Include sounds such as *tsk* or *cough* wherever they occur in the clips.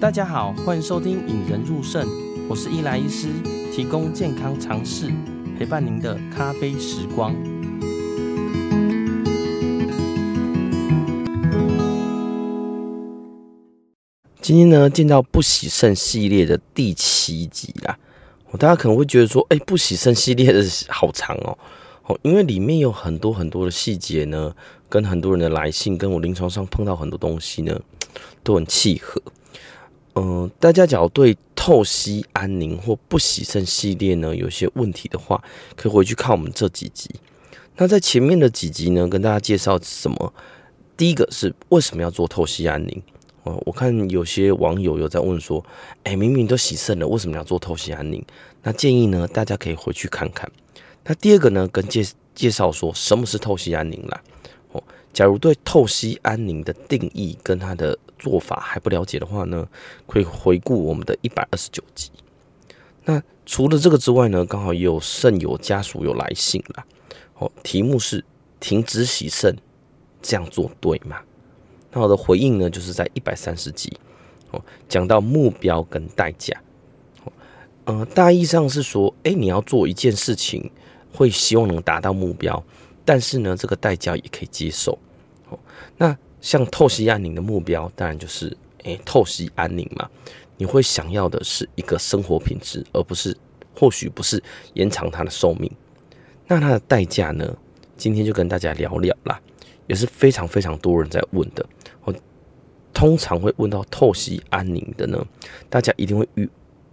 大家好，欢迎收听《引人入胜》，我是伊莱医师，提供健康常识，陪伴您的咖啡时光。今天呢，见到不洗肾系列的第七集啦。大家可能会觉得说，哎，不洗肾系列的好长哦，哦，因为里面有很多很多的细节呢，跟很多人的来信，跟我临床上碰到很多东西呢，都很契合。嗯、大家假如对透析安宁或不洗肾系列呢有些问题的话，可以回去看我们这几集。那在前面的几集呢，跟大家介绍什么？第一个是为什么要做透析安宁？哦，我看有些网友有在问说，哎，明明都洗肾了，为什么要做透析安宁？那建议呢，大家可以回去看看。那第二个呢，跟介介绍说什么是透析安宁啦。哦，假如对透析安宁的定义跟它的做法还不了解的话呢，可以回顾我们的一百二十九集。那除了这个之外呢，刚好也有肾友家属有来信啦。哦，题目是停止洗肾，这样做对吗？那我的回应呢，就是在一百三十集哦，讲到目标跟代价。哦，呃，大意上是说，哎，你要做一件事情，会希望能达到目标，但是呢，这个代价也可以接受。哦，那像透析安宁的目标，当然就是，诶，透析安宁嘛。你会想要的是一个生活品质，而不是，或许不是延长它的寿命。那它的代价呢？今天就跟大家聊聊啦。也是非常非常多人在问的，我通常会问到透析安宁的呢，大家一定会遇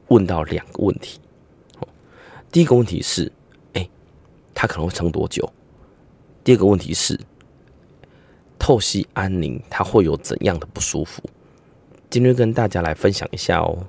问到两个问题。第一个问题是，它，可能会撑多久？第二个问题是，透析安宁它会有怎样的不舒服？今天跟大家来分享一下哦。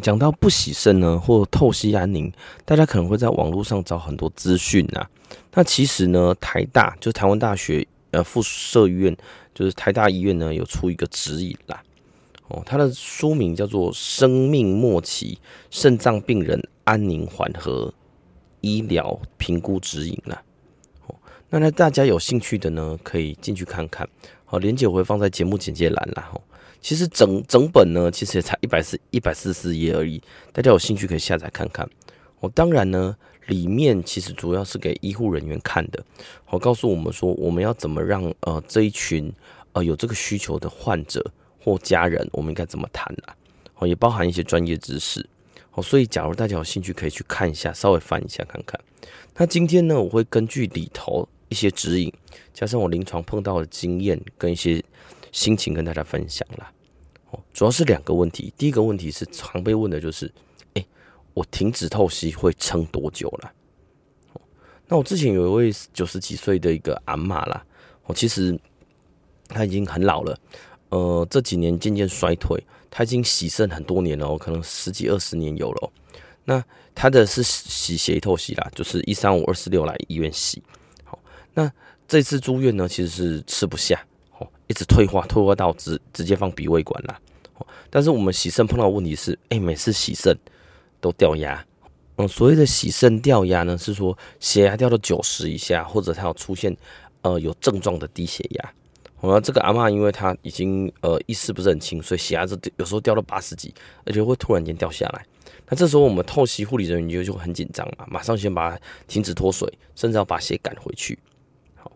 讲到不洗肾呢，或透析安宁，大家可能会在网络上找很多资讯啊。那其实呢，台大就是台湾大学呃附设医院，就是台大医院呢有出一个指引啦。哦，它的书名叫做《生命末期肾脏病人安宁缓和医疗评估指引》啦。哦，那那大家有兴趣的呢，可以进去看看。好，连接我会放在节目简介栏啦。其实整整本呢，其实也才一百四一百四十页而已，大家有兴趣可以下载看看。我当然呢，里面其实主要是给医护人员看的，我告诉我们说，我们要怎么让呃这一群呃有这个需求的患者或家人，我们应该怎么谈啊？哦，也包含一些专业知识。哦，所以假如大家有兴趣，可以去看一下，稍微翻一下看看。那今天呢，我会根据里头一些指引，加上我临床碰到的经验跟一些。心情跟大家分享啦，哦，主要是两个问题。第一个问题是常被问的就是，哎、我停止透析会撑多久了？那我之前有一位九十几岁的一个阿嬷啦，哦，其实她已经很老了，呃，这几年渐渐衰退，她已经洗肾很多年了，可能十几二十年有了。那她的是洗血透析啦，就是一三五二四六来医院洗。好，那这次住院呢，其实是吃不下。一直退化，退化到直直接放鼻胃管啦。但是我们洗肾碰到的问题是，哎、每次洗肾都掉压。嗯，所谓的洗肾掉压呢，是说血压掉到九十以下，或者它有出现呃有症状的低血压。那这个阿嬷因为她已经呃意识不是很清，所以血压是有时候掉到八十几，而且会突然间掉下来。那这时候我们透析护理人员就就会很紧张嘛，马上先把它停止脱水，甚至要把血赶回去。好，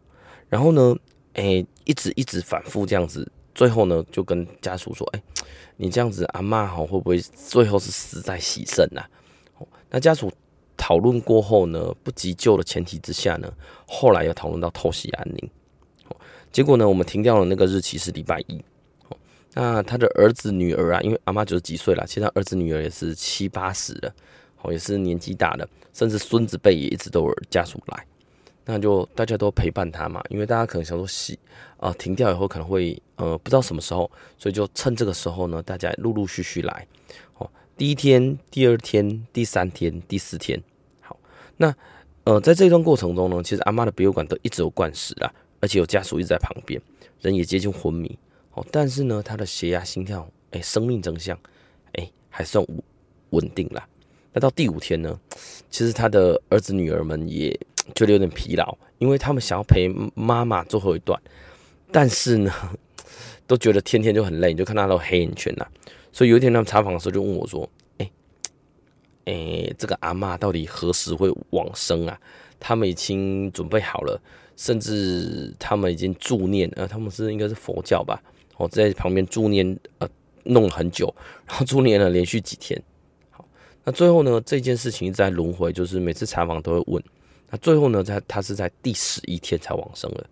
然后呢？哎、欸，一直一直反复这样子，最后呢就跟家属说：“哎、欸，你这样子阿嬷好会不会最后是死在洗肾呐？”那家属讨论过后呢，不急救的前提之下呢，后来又讨论到透析安宁。哦结果呢，我们停掉了那个日期是礼拜一。哦那他的儿子女儿啊，因为阿嬷九十几岁了，其实他儿子女儿也是七八十了，哦，也是年纪大的，甚至孙子辈也一直都有家属来。那就大家都陪伴他嘛，因为大家可能想说洗啊、停掉以后可能会呃不知道什么时候，所以就趁这个时候呢，大家陆陆续续来。哦，第一天、第二天、第三天、第四天，好，那呃，在这段过程中呢，其实阿妈的鼻胃管都一直有灌食啊，而且有家属一直在旁边，人也接近昏迷。哦，但是呢，他的血压、心跳，哎，生命征象，哎，还算稳稳定啦。那到第五天呢，其实他的儿子女儿们也觉得有点疲劳，因为他们想要陪妈妈最后一段，但是呢，*laughs* 都觉得天天就很累，你就看他都黑眼圈呐。所以有一天他们查房的时候就问我说：“哎，哎，这个阿嬷到底何时会往生啊？”他们已经准备好了，甚至他们已经助念，呃，他们是应该是佛教吧。我在旁边助念，呃，弄了很久，然后助念了连续几天。好，那最后呢，这件事情一直在轮回，就是每次查房都会问。那最后呢，他他是在第十一天才往生了。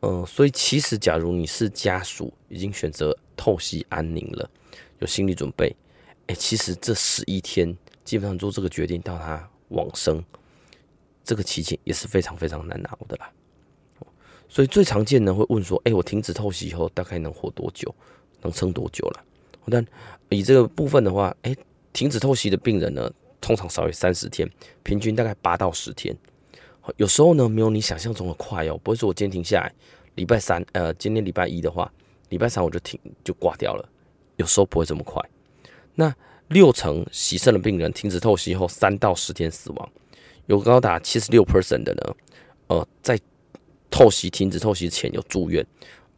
嗯、所以其实，假如你是家属，已经选择透析安宁了，有心理准备，哎、其实这十一天基本上做这个决定到他往生，这个期间也是非常非常难熬的啦。所以最常见呢会问说：“哎、我停止透析以后大概能活多久？能撑多久了？”但以这个部分的话，哎、停止透析的病人呢，通常少于三十天，平均大概八到十天。有时候呢，没有你想象中的快哦，不会说我今天停下来，礼拜三，呃，今天礼拜一的话，礼拜三我就停就挂掉了。有时候不会这么快。那六成洗肾的病人停止透析后三到十天死亡，有高达七十六 percent 的呢，呃，在透析停止透析前有住院，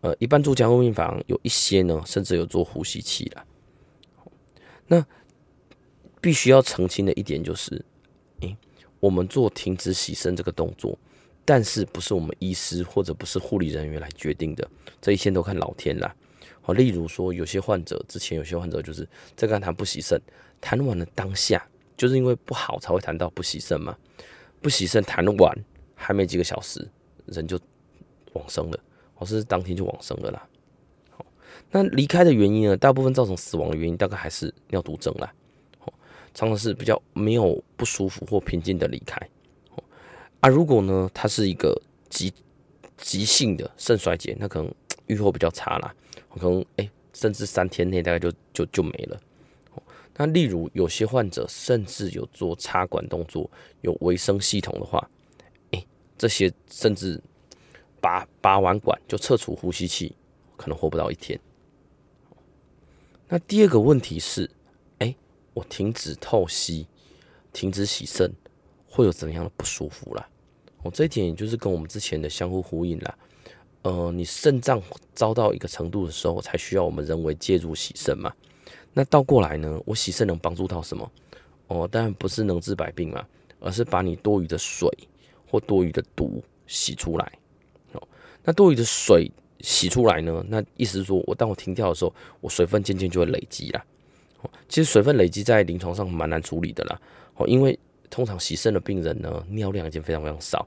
呃，一般住加护病房，有一些呢，甚至有做呼吸器了。那必须要澄清的一点就是，诶、我们做停止洗肾这个动作，但是不是我们医师或者不是护理人员来决定的，这一切都看老天啦。好，例如说有些患者之前有些患者就是在跟他谈不洗肾，谈完了当下就是因为不好才会谈到不洗肾嘛，不洗肾谈完还没几个小时。人就往生了，或是当天就往生了啦。好，那离开的原因呢？大部分造成死亡的原因，大概还是尿毒症啦。常常是比较没有不舒服或平静的离开。啊，如果呢，它是一个急急性的肾衰竭，那可能预后比较差啦。可能哎、甚至三天内大概就就就没了。那例如有些患者甚至有做插管动作，有维生系统的话。哎这些甚至拔拔完管就撤除呼吸器，可能活不到一天。那第二个问题是，我停止透析、停止洗肾，会有怎样的不舒服啦？哦，这一点也就是跟我们之前的相互呼应啦。呃，你肾脏遭到一个程度的时候，才需要我们人为介入洗肾嘛。那倒过来呢，我洗肾能帮助到什么？哦，当然不是能治百病嘛，而是把你多余的水。或多余的毒洗出来，哦，那多余的水洗出来呢？那意思是说我当我停掉的时候，我水分渐渐就会累积啦。其实水分累积在临床上蛮难处理的啦。哦，因为通常洗肾的病人呢，尿量已经非常非常少。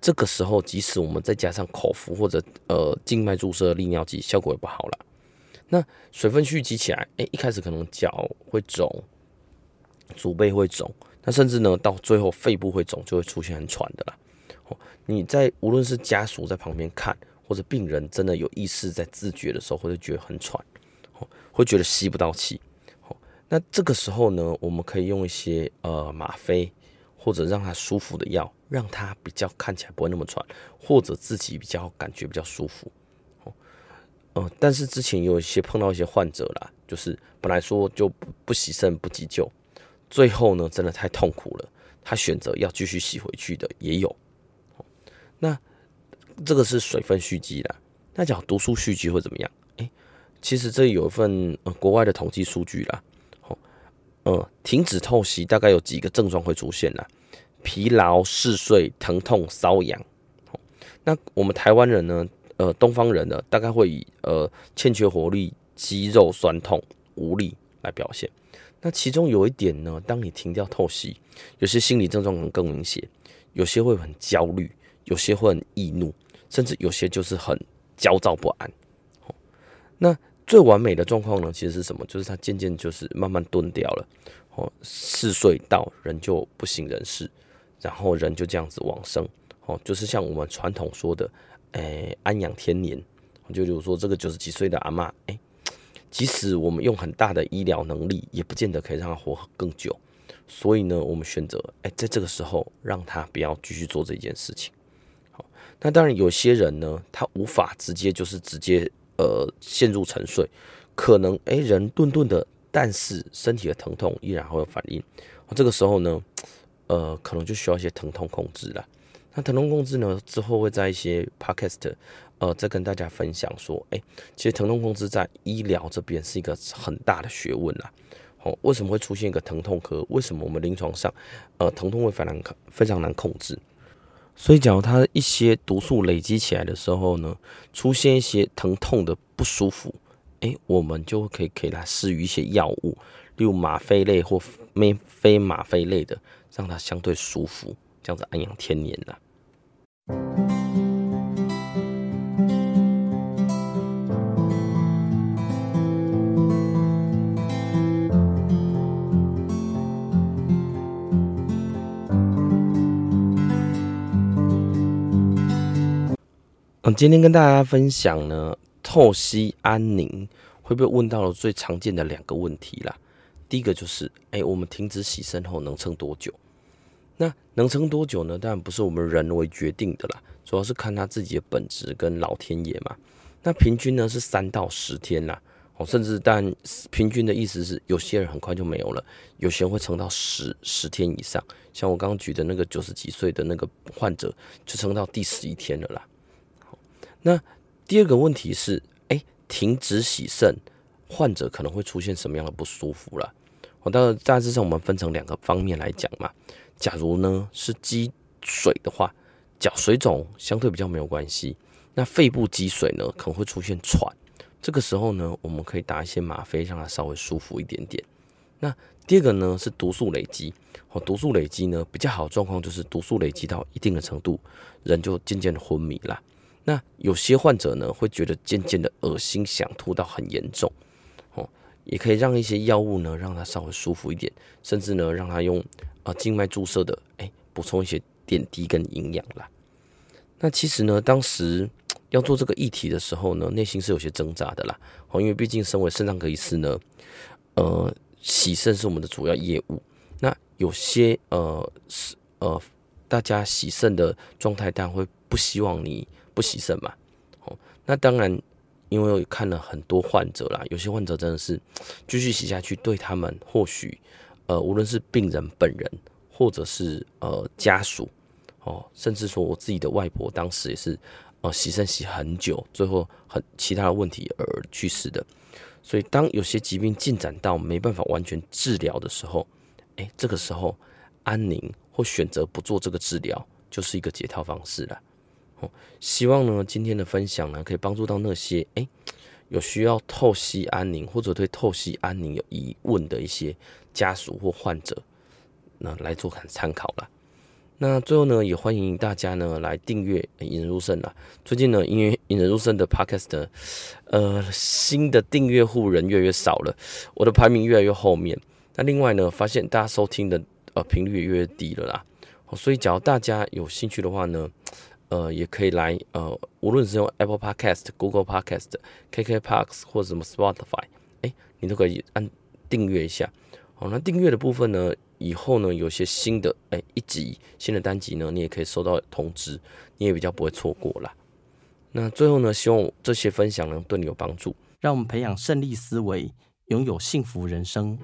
这个时候，即使我们再加上口服或者呃静脉注射利尿剂，效果也不好了。那水分蓄积起来，哎，一开始可能脚会肿，足背会肿。那甚至呢，到最后肺部会肿，就会出现很喘的啦。哦，你在无论是家属在旁边看，或者病人真的有意识在自觉的时候，会觉得很喘，会觉得吸不到气。那这个时候呢，我们可以用一些呃吗啡或者让他舒服的药，让他比较看起来不会那么喘，或者自己比较感觉比较舒服。哦，但是之前有一些碰到一些患者啦，就是本来说就不不洗肾不急救。最后呢，真的太痛苦了，他选择要继续洗回去的也有。那这个是水分蓄积啦，那讲毒素蓄积会怎么样？哎，其实这有一份呃国外的统计数据啦。呃，停止透析大概有几个症状会出现啦：疲劳、嗜睡、疼痛、瘙痒。那我们台湾人呢，呃，东方人呢，大概会以呃欠缺活力、肌肉酸痛、无力来表现。那其中有一点呢，当你停掉透析，有些心理症状可能更明显，有些会很焦虑，有些会很易怒，甚至有些就是很焦躁不安。那最完美的状况呢，其实是什么？就是他渐渐就是慢慢蹲掉了，哦，四岁到人就不省人事，然后人就这样子往生，哦，就是像我们传统说的，诶，安养天年，就比如说这个九十几岁的阿嬷，诶。即使我们用很大的医疗能力，也不见得可以让他活更久。所以呢，我们选择哎，在这个时候让他不要继续做这件事情。好，那当然有些人呢，他无法直接就是直接呃陷入沉睡，可能哎人顿顿的，但是身体的疼痛依然会有反应。这个时候呢，*tsk* 呃，可能就需要一些疼痛控制了。那疼痛控制呢，之后会在一些 podcast 呃再跟大家分享说，哎，其实疼痛控制在医疗这边是一个很大的学问啦。哦，为什么会出现一个疼痛科？为什么我们临床上，呃，疼痛会非常非常难控制？所以，假如它一些毒素累积起来的时候呢，出现一些疼痛的不舒服，哎，我们就可以给它施予一些药物，例如吗啡类或非非吗啡类的，让它相对舒服，这样子安养天年了。嗯，今天跟大家分享呢，透析安宁会被问到了最常见的两个问题啦。第一个就是，哎、我们停止洗肾后能撑多久？那能撑多久呢？当然不是我们人为决定的啦，主要是看他自己的本质跟老天爷嘛。那平均呢是三到十天啦，哦，甚至但平均的意思是，有些人很快就没有了，有些人会撑到十十天以上。像我刚刚举的那个九十几岁的那个患者，就撑到第十一天了啦。那第二个问题是，哎，停止洗肾，患者可能会出现什么样的不舒服了？我到大致上我们分成两个方面来讲嘛。假如呢是积水的话，脚水肿相对比较没有关系。那肺部积水呢，可能会出现喘，这个时候呢，我们可以打一些吗啡，让它稍微舒服一点点。那第二个呢是毒素累积，哦，毒素累积呢比较好的状况就是毒素累积到一定的程度，人就渐渐的昏迷了。那有些患者呢，会觉得渐渐的恶心、想吐到很严重，哦，也可以让一些药物呢，让他稍微舒服一点，甚至呢，让他用啊静脉注射的，哎，补充一些点滴跟营养啦。那其实呢，当时要做这个议题的时候呢，内心是有些挣扎的啦，哦，因为毕竟身为肾脏科医师呢，呃，洗肾是我们的主要业务，那有些呃是呃，大家洗肾的状态，当然会不希望你。不洗肾嘛？哦，那当然，因为我看了很多患者啦，有些患者真的是 *tsk* 继续洗下去，对他们或许呃，无论是病人本人，或者是呃家属，哦，甚至说我自己的外婆，当时也是呃洗肾洗很久，最后很其他的问题而去世的。所以，当有些疾病进展到没办法完全治疗的时候，哎，这个时候安宁或选择不做这个治疗，就是一个解套方式了。希望呢，今天的分享呢，可以帮助到那些哎、有需要透析安宁或者对透析安宁有疑问的一些家属或患者，那来做看参考了。那最后呢，也欢迎大家呢来订阅引人入胜啦。最近呢，因为引人入胜的 Podcast，呃，新的订阅户人越来越少了，我的排名越来越后面。那另外呢，发现大家收听的呃频率也越来越低了啦。所以，假如大家有兴趣的话呢，呃，也可以来呃，无论是用 Apple Podcast、Google Podcast、KK Parks 或者什么 Spotify，哎，你都可以按订阅一下。好，那订阅的部分呢，以后呢有些新的哎一集新的单集呢，你也可以收到通知，你也比较不会错过啦。那最后呢，希望这些分享能对你有帮助，让我们培养胜利思维，拥有幸福人生。